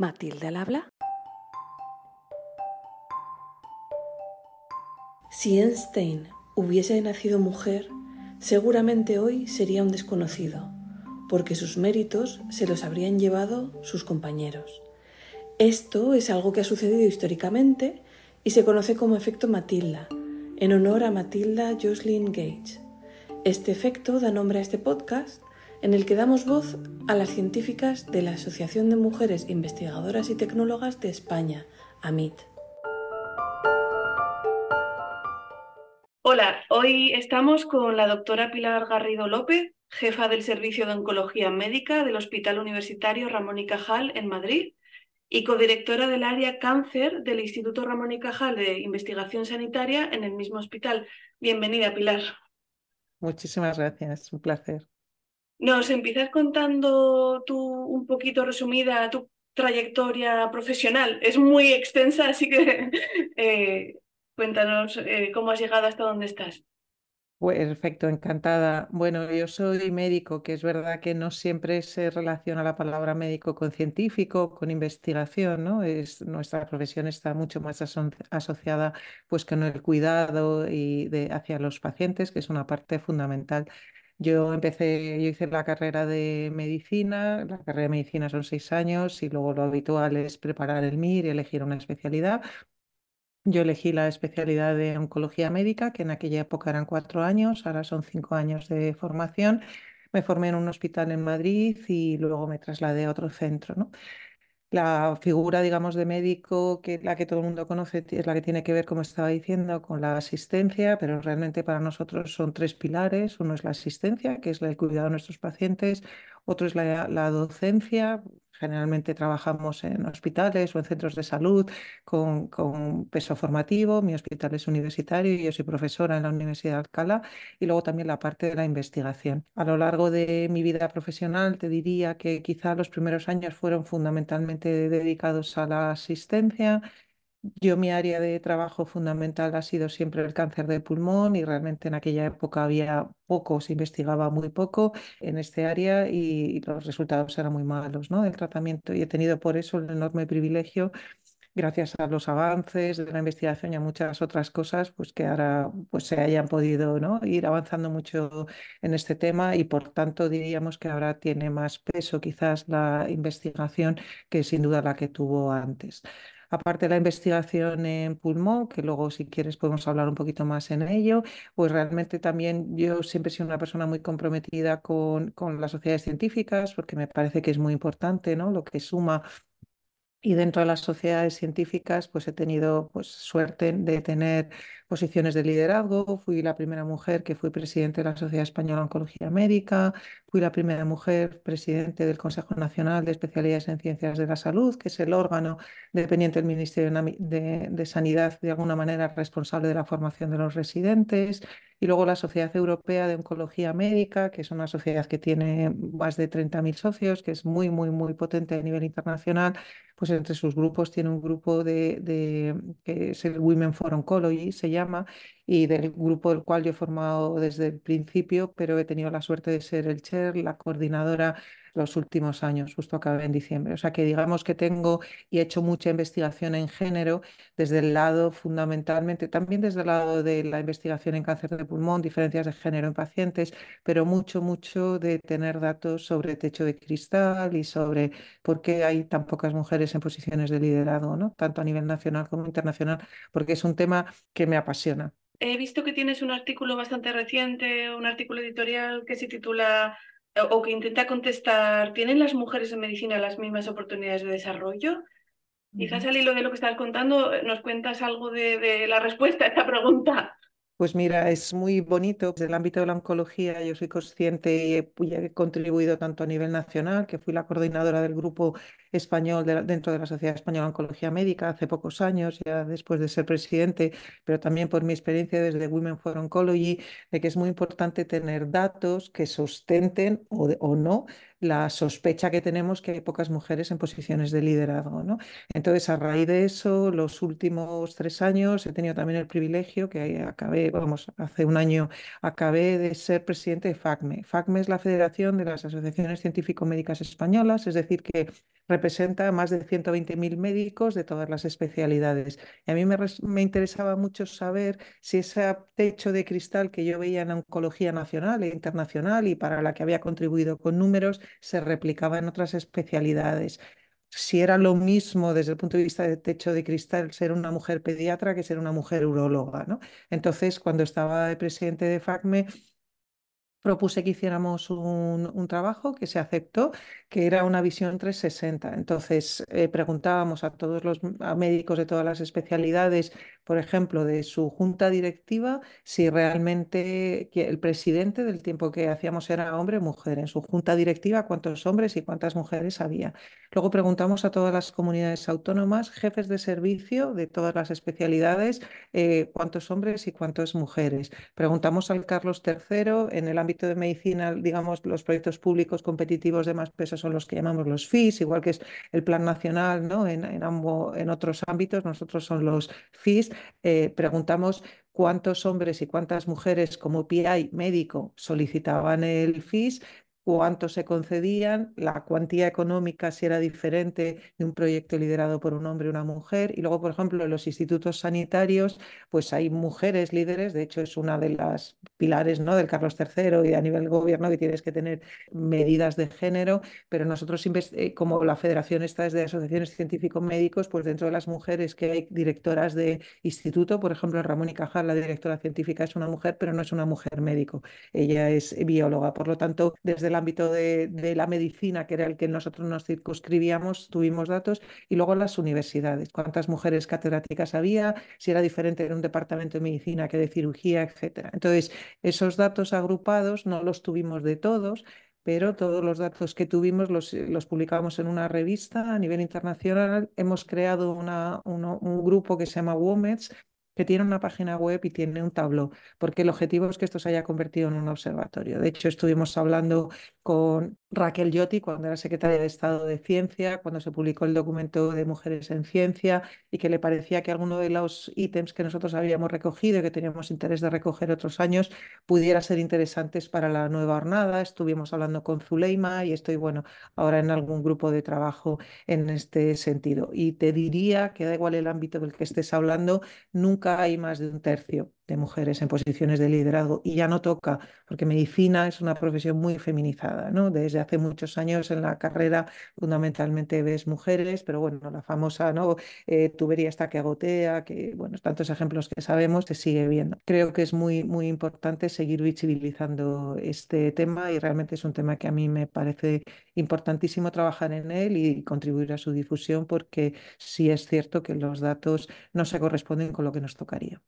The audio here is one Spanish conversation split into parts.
Matilde al habla. Si Einstein hubiese nacido mujer, seguramente hoy sería un desconocido, porque sus méritos se los habrían llevado sus compañeros. Esto es algo que ha sucedido históricamente y se conoce como efecto Matilda, en honor a Matilda Jocelyn Gage. Este efecto da nombre a este podcast en el que damos voz a las científicas de la Asociación de Mujeres Investigadoras y Tecnólogas de España, AMIT. Hola, hoy estamos con la doctora Pilar Garrido López, jefa del Servicio de Oncología Médica del Hospital Universitario Ramón y Cajal en Madrid y codirectora del área cáncer del Instituto Ramón y Cajal de Investigación Sanitaria en el mismo hospital. Bienvenida, Pilar. Muchísimas gracias, un placer. Nos empiezas contando tú un poquito resumida tu trayectoria profesional. Es muy extensa, así que eh, cuéntanos eh, cómo has llegado hasta donde estás. Perfecto, encantada. Bueno, yo soy médico, que es verdad que no siempre se relaciona la palabra médico con científico, con investigación, ¿no? Es, nuestra profesión está mucho más asociada pues con el cuidado y de, hacia los pacientes, que es una parte fundamental. Yo empecé, yo hice la carrera de medicina, la carrera de medicina son seis años y luego lo habitual es preparar el MIR y elegir una especialidad. Yo elegí la especialidad de oncología médica, que en aquella época eran cuatro años, ahora son cinco años de formación. Me formé en un hospital en Madrid y luego me trasladé a otro centro. ¿no? La figura, digamos, de médico, que la que todo el mundo conoce, es la que tiene que ver, como estaba diciendo, con la asistencia, pero realmente para nosotros son tres pilares. Uno es la asistencia, que es el cuidado de nuestros pacientes. Otro es la, la docencia, Generalmente trabajamos en hospitales o en centros de salud con, con, peso formativo. Mi hospital es universitario y yo soy profesora en la Universidad de Alcalá. Y luego también la parte de la investigación. A lo largo de mi vida profesional te diría que quizá los primeros años fueron fundamentalmente dedicados a la asistencia yo mi área de trabajo fundamental ha sido siempre el cáncer de pulmón y realmente en aquella época había poco, se investigaba muy poco en este área y los resultados eran muy malos ¿no? del tratamiento y he tenido por eso el enorme privilegio gracias a los avances de la investigación y a muchas otras cosas, pues que ahora pues, se hayan podido ¿no? ir avanzando mucho en este tema y por tanto diríamos que ahora tiene más peso quizás la investigación que sin duda la que tuvo antes. Aparte de la investigación en pulmón, que luego si quieres podemos hablar un poquito más en ello, pues realmente también yo siempre he sido una persona muy comprometida con, con las sociedades científicas, porque me parece que es muy importante, ¿no? Lo que suma y dentro de las sociedades científicas, pues he tenido pues, suerte de tener posiciones de liderazgo. Fui la primera mujer que fui presidente de la Sociedad Española de Oncología Médica. Fui la primera mujer presidente del Consejo Nacional de Especialidades en Ciencias de la Salud, que es el órgano dependiente del Ministerio de, de Sanidad, de alguna manera responsable de la formación de los residentes. Y luego la Sociedad Europea de Oncología Médica, que es una sociedad que tiene más de 30.000 socios, que es muy, muy, muy potente a nivel internacional. Pues entre sus grupos tiene un grupo de, de que es el Women for Oncology, se llama, llama, y del grupo del cual yo he formado desde el principio, pero he tenido la suerte de ser el chair, la coordinadora los últimos años, justo acabé en diciembre. O sea que digamos que tengo y he hecho mucha investigación en género desde el lado fundamentalmente, también desde el lado de la investigación en cáncer de pulmón, diferencias de género en pacientes, pero mucho, mucho de tener datos sobre techo de cristal y sobre por qué hay tan pocas mujeres en posiciones de liderazgo, ¿no? tanto a nivel nacional como internacional, porque es un tema que me apasiona. He visto que tienes un artículo bastante reciente, un artículo editorial que se titula o que intenta contestar, ¿tienen las mujeres en medicina las mismas oportunidades de desarrollo? Quizás al hilo de lo que estás contando, nos cuentas algo de, de la respuesta a esta pregunta. Pues mira, es muy bonito. Desde el ámbito de la oncología yo soy consciente y he, contribuido tanto a nivel nacional, que fui la coordinadora del grupo español dentro de la Sociedad Española de Oncología Médica hace pocos años, ya después de ser presidente, pero también por mi experiencia desde Women for Oncology, de que es muy importante tener datos que sustenten o, o no la sospecha que tenemos que hay pocas mujeres en posiciones de liderazgo. ¿no? Entonces, a raíz de eso, los últimos tres años he tenido también el privilegio que acabé, vamos, hace un año acabé de ser presidente de FACME. FACME es la Federación de las Asociaciones Científico-Médicas Españolas, es decir, que representa a más de 120.000 médicos de todas las especialidades. Y a mí me, interesaba mucho saber si ese techo de cristal que yo veía en oncología nacional e internacional y para la que había contribuido con números se replicaba en otras especialidades si era lo mismo desde el punto de vista de techo de cristal ser una mujer pediatra que ser una mujer uróloga, ¿no? Entonces, cuando estaba presidente de FACME, propuse que hiciéramos un, trabajo que se aceptó, que era una visión 360. Entonces, eh, preguntábamos a todos los médicos de todas las especialidades, por ejemplo, de su junta directiva, si realmente el presidente del tiempo que hacíamos era hombre o mujer. En su junta directiva, cuántos hombres y cuántas mujeres había. Luego preguntamos a todas las comunidades autónomas, jefes de servicio de todas las especialidades, eh, cuántos hombres y cuántas mujeres. Preguntamos al Carlos III en el ámbito de medicina, digamos, los proyectos públicos competitivos de más peso son los que llamamos los FIS, igual que es el Plan Nacional, ¿no? En, en, en otros ámbitos, nosotros son los FIS. Eh, preguntamos cuántos hombres y cuántas mujeres como PI médico solicitaban el FIS, cuánto se concedían, la cuantía económica si era diferente de un proyecto liderado por un hombre o una mujer. Y luego, por ejemplo, en los institutos sanitarios, pues hay mujeres líderes, de hecho es una de las pilares ¿no? del Carlos III y a nivel gobierno que tienes que tener medidas de género, pero nosotros, eh, como la federación está es de asociaciones científicos médicos, pues dentro de las mujeres que hay directoras de instituto, por ejemplo, Ramón y Cajal, la directora científica es una mujer, pero no es una mujer médico, ella es bióloga. Por lo tanto, desde la ámbito de, la medicina, que era el que nosotros nos circunscribíamos, tuvimos datos, y luego las universidades, cuántas mujeres catedráticas había, si era diferente en un departamento de medicina que de cirugía, etcétera. Entonces, esos datos agrupados no los tuvimos de todos, pero todos los datos que tuvimos los, los, publicamos en una revista a nivel internacional. Hemos creado una, un grupo que se llama WOMEDS, que tiene una página web y tiene un tabló, porque el objetivo es que esto se haya convertido en un observatorio. De hecho, estuvimos hablando con Raquel Yotti cuando era secretaria de Estado de Ciencia, cuando se publicó el documento de Mujeres en Ciencia y que le parecía que alguno de los ítems que nosotros habíamos recogido y que teníamos interés de recoger otros años pudiera ser interesantes para la nueva jornada. Estuvimos hablando con Zuleima y estoy, bueno, ahora en algún grupo de trabajo en este sentido. Y te diría que da igual el ámbito del que estés hablando, nunca hay más de un tercio de mujeres en posiciones de liderazgo y ya no toca, porque medicina es una profesión muy feminizada, ¿no? Desde hace muchos años en la carrera fundamentalmente ves mujeres, pero bueno, la famosa, ¿no? Eh, tubería está que agotea, que bueno, tantos ejemplos que sabemos, se sigue viendo. Creo que es muy, muy importante seguir visibilizando este tema y realmente es un tema que a mí me parece importantísimo trabajar en él y contribuir a su difusión porque sí es cierto que los datos no se corresponden con lo que nos tocaría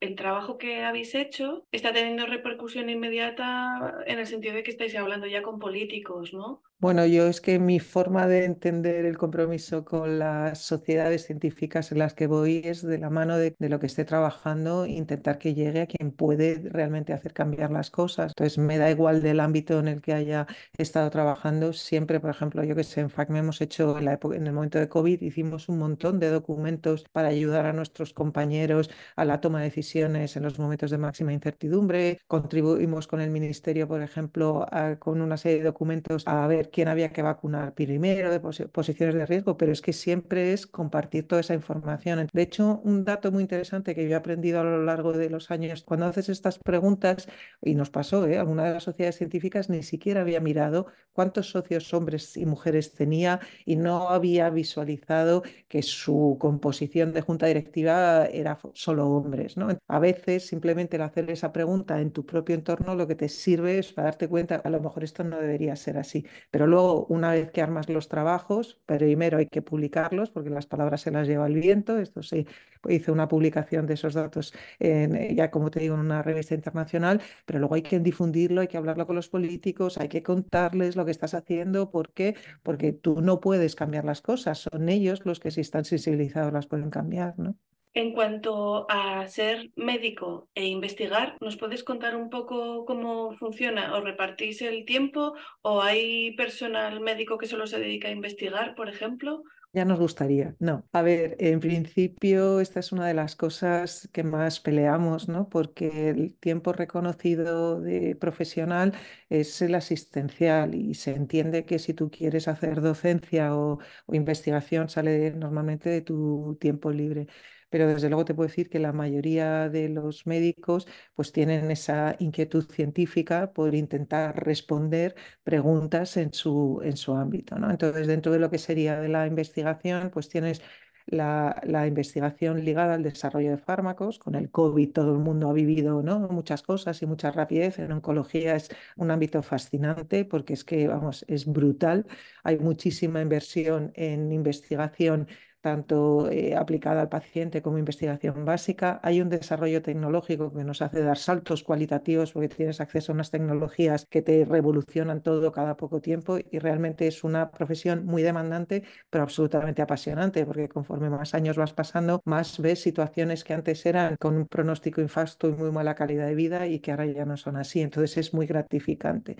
el trabajo que habéis hecho está teniendo repercusión inmediata en el sentido de que estáis hablando ya con políticos, ¿no? Bueno, yo es que mi forma de entender el compromiso con las sociedades científicas en las que voy es de la mano de, lo que esté trabajando, intentar que llegue a quien puede realmente hacer cambiar las cosas. Entonces, me da igual del ámbito en el que haya estado trabajando. Siempre, por ejemplo, yo que sé, en FACME hemos hecho en, la época, en el momento de COVID, hicimos un montón de documentos para ayudar a nuestros compañeros a la toma de decisiones en los momentos de máxima incertidumbre. Contribuimos con el Ministerio, por ejemplo, con una serie de documentos a ver quién había que vacunar primero, de posiciones de riesgo, pero es que siempre es compartir toda esa información. De hecho, un dato muy interesante que yo he aprendido a lo largo de los años, cuando haces estas preguntas, y nos pasó, ¿eh? alguna de las sociedades científicas ni siquiera había mirado cuántos socios hombres y mujeres tenía y no había visualizado que su composición de junta directiva era solo hombres. A veces simplemente el hacer esa pregunta en tu propio entorno lo que te sirve es para darte cuenta, a lo mejor esto no debería ser así, pero luego, una vez que armas los trabajos, primero hay que publicarlos porque las palabras se las lleva el viento. Esto sí, hice una publicación de esos datos en, ya como te digo en una revista internacional, pero luego hay que difundirlo, hay que hablarlo con los políticos, hay que contarles lo que estás haciendo. ¿Por qué? Porque tú no puedes cambiar las cosas, son ellos los que si están sensibilizados las pueden cambiar, ¿no? En cuanto a ser médico e investigar, ¿nos puedes contar un poco cómo funciona? ¿O repartís el tiempo? ¿O hay personal médico que solo se dedica a investigar, por ejemplo? Ya nos gustaría, no. A ver, en principio esta es una de las cosas que más peleamos, ¿no? Porque el tiempo reconocido de profesional es el asistencial y se entiende que si tú quieres hacer docencia o, o investigación sale normalmente de tu tiempo libre pero desde luego te puedo decir que la mayoría de los médicos pues tienen esa inquietud científica por intentar responder preguntas en su, en su ámbito, ¿no? Entonces, dentro de lo que sería de la investigación, pues tienes la, la, investigación ligada al desarrollo de fármacos. Con el COVID todo el mundo ha vivido ¿no? muchas cosas y mucha rapidez. En oncología es un ámbito fascinante porque es que, vamos, es brutal. Hay muchísima inversión en investigación tanto eh, aplicada al paciente como investigación básica. Hay un desarrollo tecnológico que nos hace dar saltos cualitativos porque tienes acceso a unas tecnologías que te revolucionan todo cada poco tiempo y realmente es una profesión muy demandante, pero absolutamente apasionante porque conforme más años vas pasando, más ves situaciones que antes eran con un pronóstico infasto y muy mala calidad de vida y que ahora ya no son así. Entonces es muy gratificante.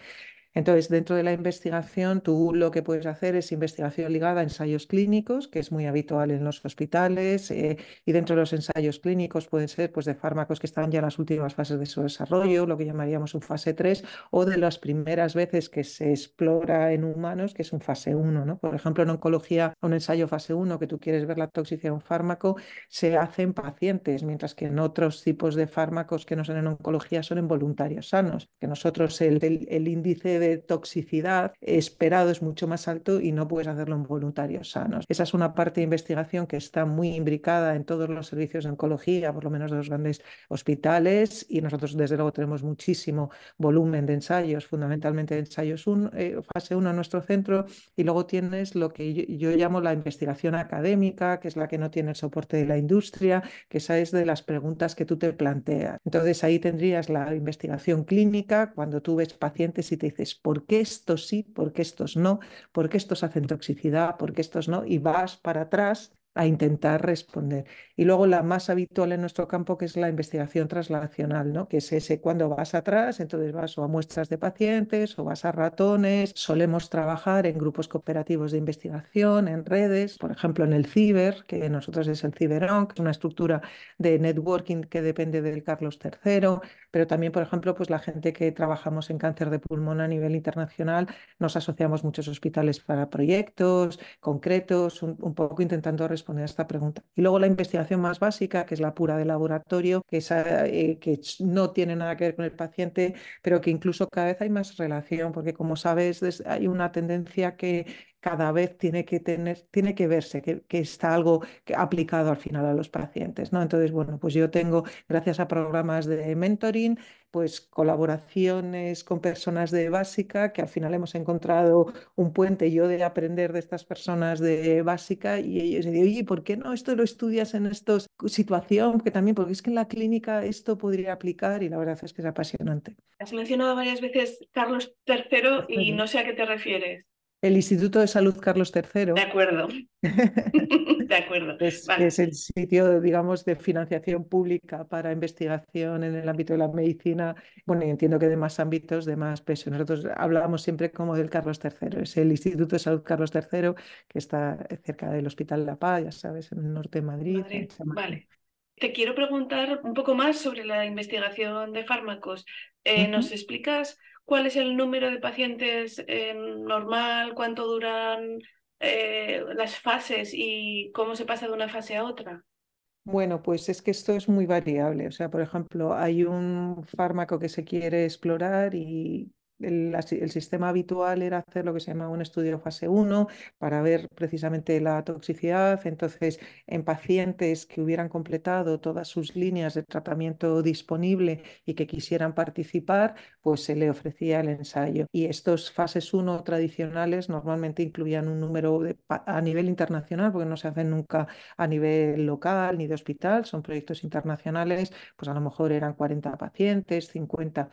Entonces, dentro de la investigación, tú lo que puedes hacer es investigación ligada a ensayos clínicos, que es muy habitual en los hospitales, eh, y dentro de los ensayos clínicos pueden ser pues, de fármacos que están ya en las últimas fases de su desarrollo, lo que llamaríamos un fase 3, o de las primeras veces que se explora en humanos, que es un fase 1. ¿no? Por ejemplo, en oncología, un ensayo fase 1 que tú quieres ver la toxicidad de un fármaco, se hace en pacientes, mientras que en otros tipos de fármacos que no son en oncología son en voluntarios sanos, que nosotros el, el, el índice de toxicidad esperado es mucho más alto y no puedes hacerlo en voluntarios sanos. Esa es una parte de investigación que está muy imbricada en todos los servicios de oncología, por lo menos de los grandes hospitales, y nosotros desde luego tenemos muchísimo volumen de ensayos, fundamentalmente de ensayos eh, fase 1 en nuestro centro, y luego tienes lo que yo, yo, llamo la investigación académica, que es la que no tiene el soporte de la industria, que esa es de las preguntas que tú te planteas. Entonces ahí tendrías la investigación clínica, cuando tú ves pacientes y te dices, ¿por qué estos sí, por qué estos no? ¿Por qué estos hacen toxicidad, por qué estos no? Y vas para atrás a intentar responder. Y luego la más habitual en nuestro campo, que es la investigación translacional, ¿no? que es ese cuando vas atrás, entonces vas o a muestras de pacientes o vas a ratones. Solemos trabajar en grupos cooperativos de investigación, en redes, por ejemplo en el CIBER, que nosotros es el CIBERON, que es una estructura de networking que depende del Carlos III, pero también, por ejemplo, pues la gente que trabajamos en cáncer de pulmón a nivel internacional, nos asociamos muchos hospitales para proyectos concretos, un, poco intentando responder a esta pregunta. Y luego la investigación más básica, que es la pura de laboratorio, que, eh, que no tiene nada que ver con el paciente, pero que incluso cada vez hay más relación, porque como sabes, hay una tendencia que cada vez tiene que tener, tiene que verse que, que está algo aplicado al final a los pacientes, ¿no? Entonces, bueno, pues yo tengo, gracias a programas de mentoring, pues colaboraciones con personas de básica, que al final hemos encontrado un puente yo de aprender de estas personas de básica y ellos dicen, oye, ¿por qué no esto lo estudias en esta situación? Que también, porque es que en la clínica esto podría aplicar y la verdad es que es apasionante. Has mencionado varias veces Carlos III y no sé a qué te refieres. El Instituto de Salud Carlos III. De acuerdo. de acuerdo. Es, vale. es, el sitio, digamos, de financiación pública para investigación en el ámbito de la medicina. Bueno, y entiendo que de más ámbitos, de más peso. Nosotros hablamos siempre como del Carlos III. Es el Instituto de Salud Carlos III, que está cerca del Hospital La Paz, ya sabes, en el norte de Madrid. Madrid. Vale. Te quiero preguntar un poco más sobre la investigación de fármacos. Eh, uh -huh. ¿Nos explicas cuál es el número de pacientes eh, normal, cuánto duran eh, las fases y cómo se pasa de una fase a otra? Bueno, pues es que esto es muy variable. O sea, por ejemplo, hay un fármaco que se quiere explorar y el, sistema habitual era hacer lo que se llama un estudio fase 1 para ver precisamente la toxicidad. Entonces, en pacientes que hubieran completado todas sus líneas de tratamiento disponible y que quisieran participar, pues se le ofrecía el ensayo. Y estos fases 1 tradicionales normalmente incluían un número a nivel internacional, porque no se hacen nunca a nivel local ni de hospital, son proyectos internacionales, pues a lo mejor eran 40 pacientes, 50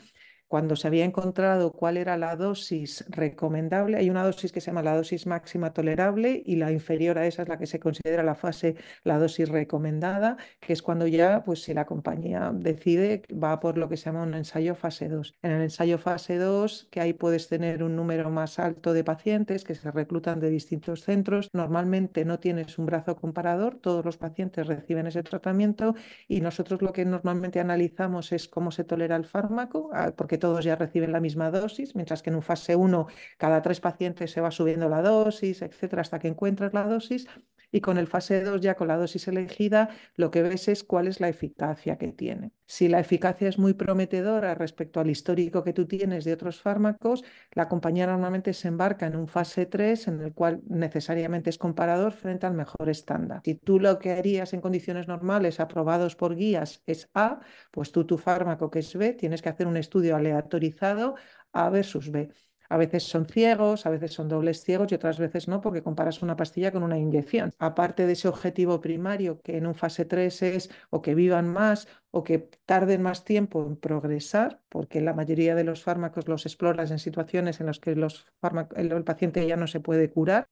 cuando se había encontrado cuál era la dosis recomendable, hay una dosis que se llama la dosis máxima tolerable y la inferior a esa es la que se considera la fase, la dosis recomendada, que es cuando ya, pues si la compañía decide, va por lo que se llama un ensayo fase 2. En el ensayo fase 2, que ahí puedes tener un número más alto de pacientes que se reclutan de distintos centros, normalmente no tienes un brazo comparador, todos los pacientes reciben ese tratamiento y nosotros lo que normalmente analizamos es cómo se tolera el fármaco, ah, porque todos ya reciben la misma dosis, mientras que en un fase 1 cada tres pacientes se va subiendo la dosis, etcétera, hasta que encuentras la dosis. Y con el fase 2, ya con la dosis elegida, lo que ves es cuál es la eficacia que tiene. Si la eficacia es muy prometedora respecto al histórico que tú tienes de otros fármacos, la compañía normalmente se embarca en un fase 3 en el cual necesariamente es comparador frente al mejor estándar. Si tú lo que harías en condiciones normales aprobados por guías es A, pues tú tu fármaco que es B tienes que hacer un estudio aleatorizado A versus B. A veces son ciegos, a veces son dobles ciegos y otras veces no, porque comparas una pastilla con una inyección. Aparte de ese objetivo primario, que en un fase 3 es o que vivan más o que tarden más tiempo en progresar, porque la mayoría de los fármacos los exploras en situaciones en las que el paciente ya no se puede curar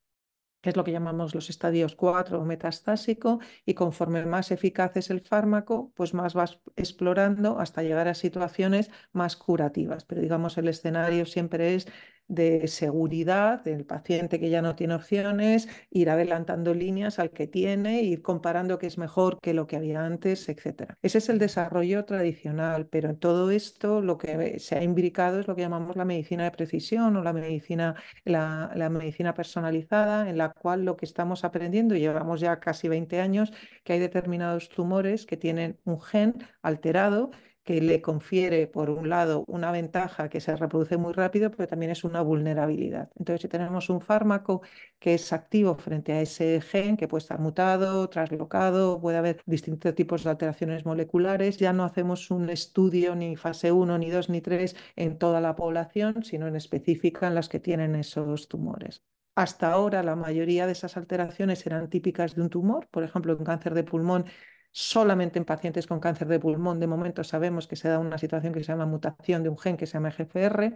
es lo que llamamos los estadios 4 o metastásico, y conforme más eficaz es el fármaco, pues más vas explorando hasta llegar a situaciones más curativas. Pero digamos, el escenario siempre es de seguridad del paciente que ya no tiene opciones, ir adelantando líneas al que tiene, ir comparando qué es mejor que lo que había antes, etc. Ese es el desarrollo tradicional, pero en todo esto lo que se ha imbricado es lo que llamamos la medicina de precisión o la medicina, la, la medicina personalizada, en la cual lo que estamos aprendiendo, llevamos ya casi 20 años, que hay determinados tumores que tienen un gen alterado que le confiere, por un lado, una ventaja que se reproduce muy rápido, pero también es una vulnerabilidad. Entonces, si tenemos un fármaco que es activo frente a ese gen, que puede estar mutado, traslocado, puede haber distintos tipos de alteraciones moleculares, ya no hacemos un estudio ni fase 1, ni 2, ni 3 en toda la población, sino en específica en las que tienen esos tumores. Hasta ahora la mayoría de esas alteraciones eran típicas de un tumor, por ejemplo, un cáncer de pulmón solamente en pacientes con cáncer de pulmón. De momento sabemos que se da una situación que se llama mutación de un gen que se llama GFR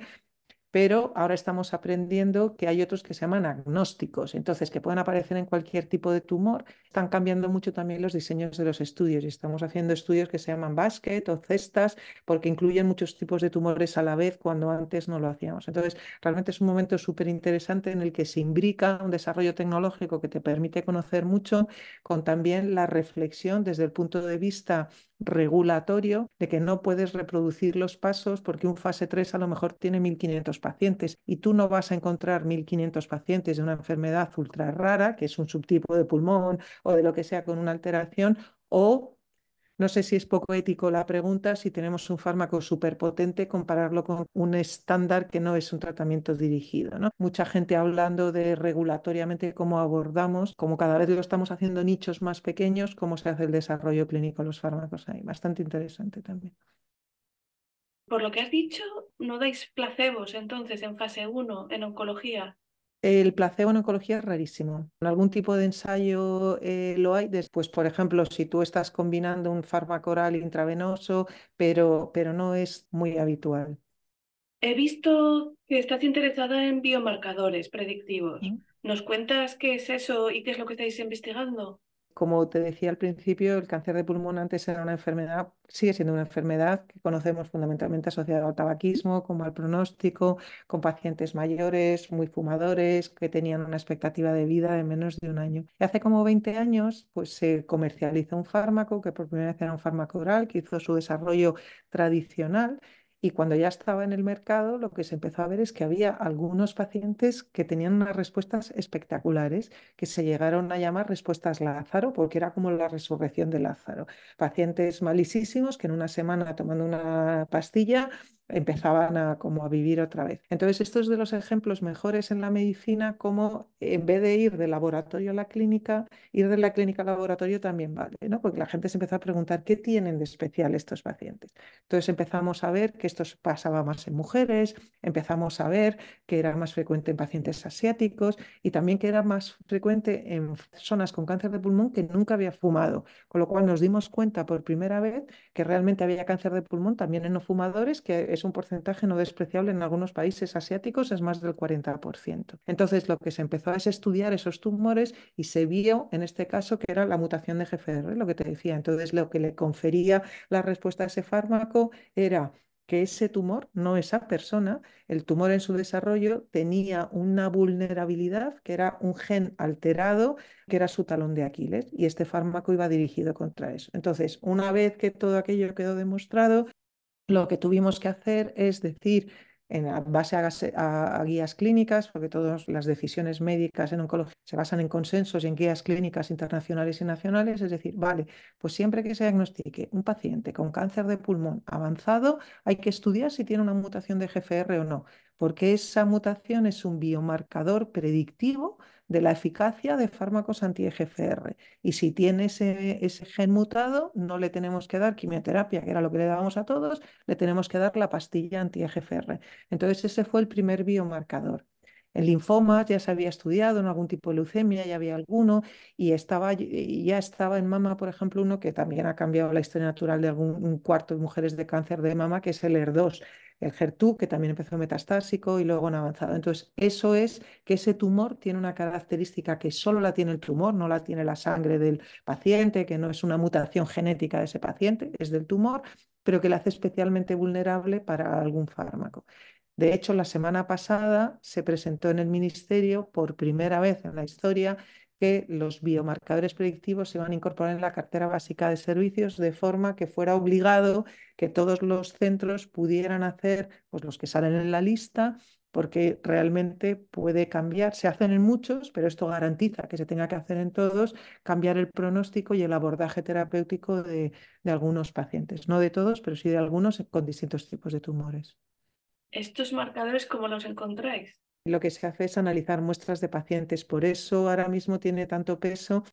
pero ahora estamos aprendiendo que hay otros que se llaman agnósticos, entonces que pueden aparecer en cualquier tipo de tumor. Están cambiando mucho también los diseños de los estudios y estamos haciendo estudios que se llaman basket o cestas porque incluyen muchos tipos de tumores a la vez cuando antes no lo hacíamos. Entonces, realmente es un momento súper interesante en el que se imbrica un desarrollo tecnológico que te permite conocer mucho con también la reflexión desde el punto de vista regulatorio de que no puedes reproducir los pasos porque un fase 3 a lo mejor tiene 1.500 pacientes y tú no vas a encontrar 1.500 pacientes de una enfermedad ultra rara, que es un subtipo de pulmón o de lo que sea con una alteración, o no sé si es poco ético la pregunta, si tenemos un fármaco súper potente, compararlo con un estándar que no es un tratamiento dirigido. ¿no? Mucha gente hablando de regulatoriamente cómo abordamos, como cada vez lo estamos haciendo nichos más pequeños, cómo se hace el desarrollo clínico de los fármacos ahí. Bastante interesante también. Por lo que has dicho, no dais placebos entonces en fase 1 en oncología. El placebo en oncología es rarísimo. En algún tipo de ensayo eh, lo hay. Después, por ejemplo, si tú estás combinando un fármaco oral intravenoso, pero, pero no es muy habitual. He visto que estás interesada en biomarcadores predictivos. ¿Nos cuentas qué es eso y qué es lo que estáis investigando? Como te decía al principio, el cáncer de pulmón antes era una enfermedad, sigue siendo una enfermedad que conocemos fundamentalmente asociada al tabaquismo, como al pronóstico, con pacientes mayores, muy fumadores, que tenían una expectativa de vida de menos de un año. Y hace como 20 años, pues se comercializó un fármaco que por primera vez era un fármaco oral, que hizo su desarrollo tradicional y cuando ya estaba en el mercado, lo que se empezó a ver es que había algunos pacientes que tenían unas respuestas espectaculares, que se llegaron a llamar respuestas Lázaro, porque era como la resurrección de Lázaro. Pacientes malísimos que en una semana tomando una pastilla empezaban a como a vivir otra vez. Entonces, esto es de los ejemplos mejores en la medicina, como en vez de ir del laboratorio a la clínica, ir de la clínica al laboratorio también vale, ¿no? Porque la gente se empezó a preguntar qué tienen de especial estos pacientes. Entonces empezamos a ver que esto pasaba más en mujeres, empezamos a ver que era más frecuente en pacientes asiáticos y también que era más frecuente en personas con cáncer de pulmón que nunca había fumado, con lo cual nos dimos cuenta por primera vez que realmente había cáncer de pulmón también en no fumadores, que es un porcentaje no despreciable en algunos países asiáticos, es más del 40%. Entonces lo que se empezó es estudiar esos tumores y se vio en este caso que era la mutación de GFR, lo que te decía. Entonces lo que le confería la respuesta a ese fármaco era que ese tumor, no esa persona, el tumor en su desarrollo tenía una vulnerabilidad que era un gen alterado, que era su talón de Aquiles, y este fármaco iba dirigido contra eso. Entonces, una vez que todo aquello quedó demostrado, lo que tuvimos que hacer es decir, en base a, guías clínicas, porque todas las decisiones médicas en oncología se basan en consensos y en guías clínicas internacionales y nacionales, es decir, vale, pues siempre que se diagnostique un paciente con cáncer de pulmón avanzado, hay que estudiar si tiene una mutación de GFR o no, porque esa mutación es un biomarcador predictivo de la eficacia de fármacos anti-EGFR. Y si tiene ese, ese, gen mutado, no le tenemos que dar quimioterapia, que era lo que le dábamos a todos, le tenemos que dar la pastilla anti-EGFR. Entonces ese fue el primer biomarcador. En linfomas ya se había estudiado en algún tipo de leucemia, ya había alguno, y estaba, ya estaba en mama, por ejemplo, uno que también ha cambiado la historia natural de algún un cuarto de mujeres de cáncer de mama, que es el ER2, el HER2, que también empezó metastásico y luego en avanzado. Entonces, eso es que ese tumor tiene una característica que solo la tiene el tumor, no la tiene la sangre del paciente, que no es una mutación genética de ese paciente, es del tumor, pero que la hace especialmente vulnerable para algún fármaco. De hecho, la semana pasada se presentó en el Ministerio por primera vez en la historia que los biomarcadores predictivos se van a incorporar en la cartera básica de servicios de forma que fuera obligado que todos los centros pudieran hacer, pues los que salen en la lista, porque realmente puede cambiar. Se hacen en muchos, pero esto garantiza que se tenga que hacer en todos, cambiar el pronóstico y el abordaje terapéutico de, de algunos pacientes. No de todos, pero sí de algunos con distintos tipos de tumores. ¿Estos marcadores cómo los encontráis? Lo que se hace es analizar muestras de pacientes. Por eso ahora mismo tiene tanto peso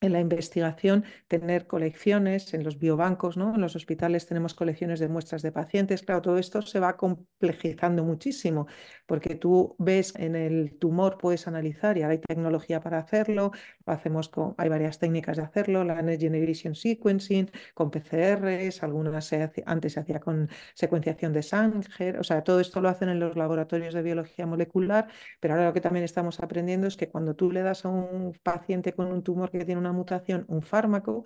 en la investigación tener colecciones en los biobancos, ¿no? En los hospitales tenemos colecciones de muestras de pacientes. Claro, todo esto se va complejizando muchísimo porque tú ves en el tumor, puedes analizar y ahora hay tecnología para hacerlo. Lo hacemos con, hay varias técnicas de hacerlo, la Next Generation Sequencing, con PCRs, algunas se antes se hacía con secuenciación de Sanger, o sea, todo esto lo hacen en los laboratorios de biología molecular, pero ahora lo que también estamos aprendiendo es que cuando tú le das a un paciente con un tumor que tiene una mutación un fármaco,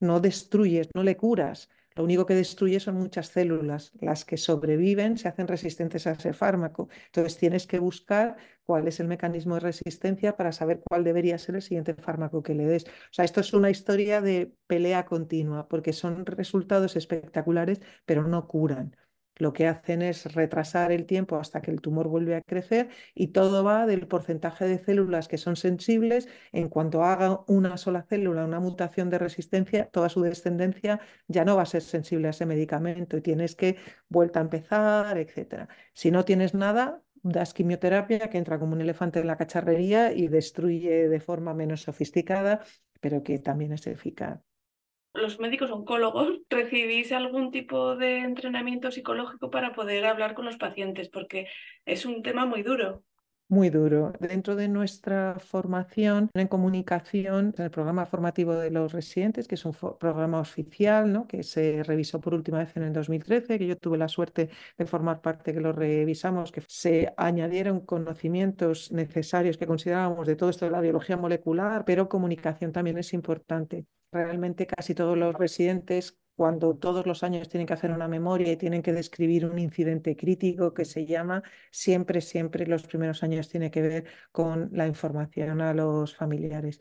no destruyes, no le curas. Lo único que destruye son muchas células. Las que sobreviven se hacen resistentes a ese fármaco. Entonces tienes que buscar cuál es el mecanismo de resistencia para saber cuál debería ser el siguiente fármaco que le des. O sea, esto es una historia de pelea continua porque son resultados espectaculares, pero no curan lo que hacen es retrasar el tiempo hasta que el tumor vuelve a crecer y todo va del porcentaje de células que son sensibles. En cuanto haga una sola célula una mutación de resistencia, toda su descendencia ya no va a ser sensible a ese medicamento y tienes que vuelta a empezar, etc. Si no tienes nada, das quimioterapia que entra como un elefante en la cacharrería y destruye de forma menos sofisticada, pero que también es eficaz los médicos oncólogos recibís algún tipo de entrenamiento psicológico para poder hablar con los pacientes, porque es un tema muy duro. Muy duro. Dentro de nuestra formación en comunicación, en el programa formativo de los residentes, que es un programa oficial, ¿no? que se revisó por última vez en el 2013, que yo tuve la suerte de formar parte, que lo revisamos, que se añadieron conocimientos necesarios que considerábamos de todo esto de la biología molecular, pero comunicación también es importante realmente casi todos los residentes, cuando todos los años tienen que hacer una memoria y tienen que describir un incidente crítico que se llama, siempre, siempre los primeros años tiene que ver con la información a los familiares.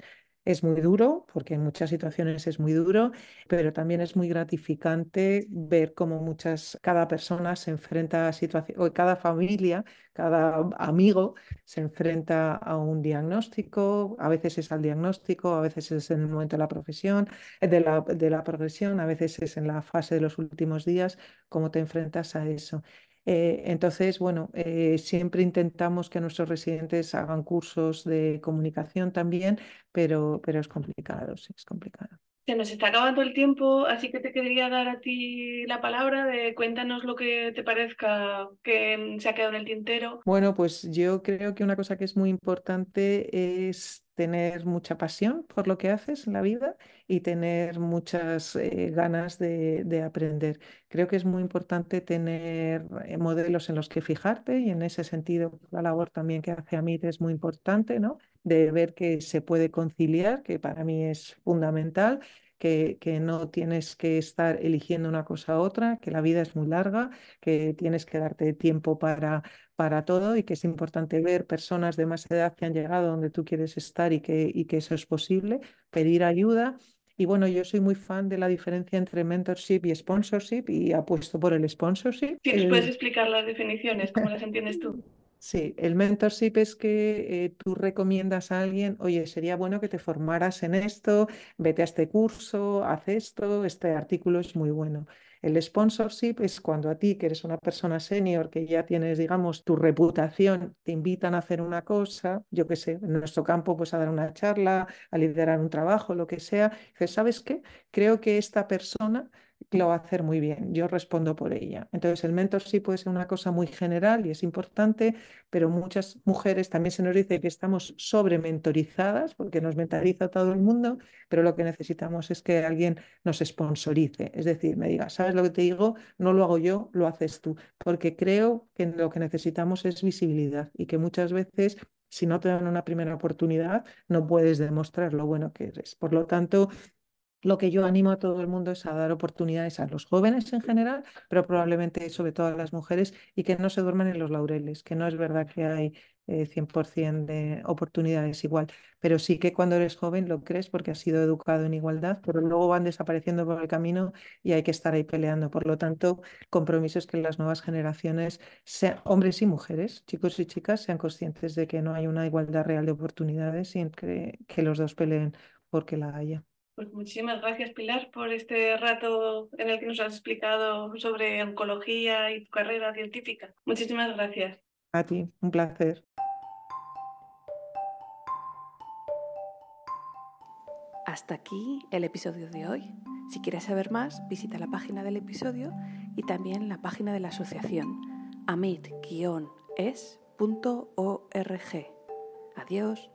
Es muy duro, porque en muchas situaciones es muy duro, pero también es muy gratificante ver cómo muchas, cada persona se enfrenta a situaciones, o cada familia, cada amigo se enfrenta a un diagnóstico, a veces es al diagnóstico, a veces es en el momento de la profesión, de la, de la progresión, a veces es en la fase de los últimos días, cómo te enfrentas a eso. Eh, entonces, bueno, eh, siempre intentamos que nuestros residentes hagan cursos de comunicación también, pero, pero es complicado, sí, es complicado. Se nos está acabando el tiempo, así que te quería dar a ti la palabra de cuéntanos lo que te parezca que se ha quedado en el tintero. Bueno, pues yo creo que una cosa que es muy importante es tener mucha pasión por lo que haces en la vida y tener muchas eh, ganas de, de, aprender. Creo que es muy importante tener eh, modelos en los que fijarte y en ese sentido la labor también que hace Amit es muy importante, ¿no? De ver que se puede conciliar, que para mí es fundamental que, que, no tienes que estar eligiendo una cosa a otra, que la vida es muy larga, que tienes que darte tiempo para, para todo y que es importante ver personas de más edad que han llegado donde tú quieres estar y que, y que eso es posible, pedir ayuda. Y bueno, yo soy muy fan de la diferencia entre mentorship y sponsorship y apuesto por el sponsorship. Sí, ¿puedes explicar las definiciones? ¿Cómo las entiendes tú? Sí, el mentorship es que eh, tú recomiendas a alguien, oye, sería bueno que te formaras en esto, vete a este curso, haz esto, este artículo es muy bueno. El sponsorship es cuando a ti, que eres una persona senior, que ya tienes, digamos, tu reputación, te invitan a hacer una cosa, yo qué sé, en nuestro campo, pues a dar una charla, a liderar un trabajo, lo que sea. Dices, ¿sabes qué? Creo que esta persona lo va a hacer muy bien, yo respondo por ella. Entonces el mentorship puede ser una cosa muy general y es importante, pero muchas mujeres también se nos dice que estamos sobre mentorizadas porque nos mentaliza todo el mundo, pero lo que necesitamos es que alguien nos sponsorice, es decir, me diga, ¿sabes lo que te digo? No lo hago yo, lo haces tú, porque creo que lo que necesitamos es visibilidad y que muchas veces si no te dan una primera oportunidad, no puedes demostrar lo bueno que eres. Por lo tanto, lo que yo animo a todo el mundo es a dar oportunidades a los jóvenes en general, pero probablemente sobre todo a las mujeres y que no se duerman en los laureles, que no es verdad que hay 100% eh, de oportunidades igual, pero sí que cuando eres joven lo crees porque has sido educado en igualdad, pero luego van desapareciendo por el camino y hay que estar ahí peleando. Por lo tanto, compromiso es que las nuevas generaciones, hombres y mujeres, chicos y chicas, sean conscientes de que no hay una igualdad real de oportunidades y que, que los dos peleen porque la haya. Pues muchísimas gracias, Pilar, por este rato en el que nos has explicado sobre oncología y tu carrera científica. Muchísimas gracias. A ti, un placer. Hasta aquí el episodio de hoy. Si quieres saber más, visita la página del episodio y también la página de la asociación amit-es.org. Adiós.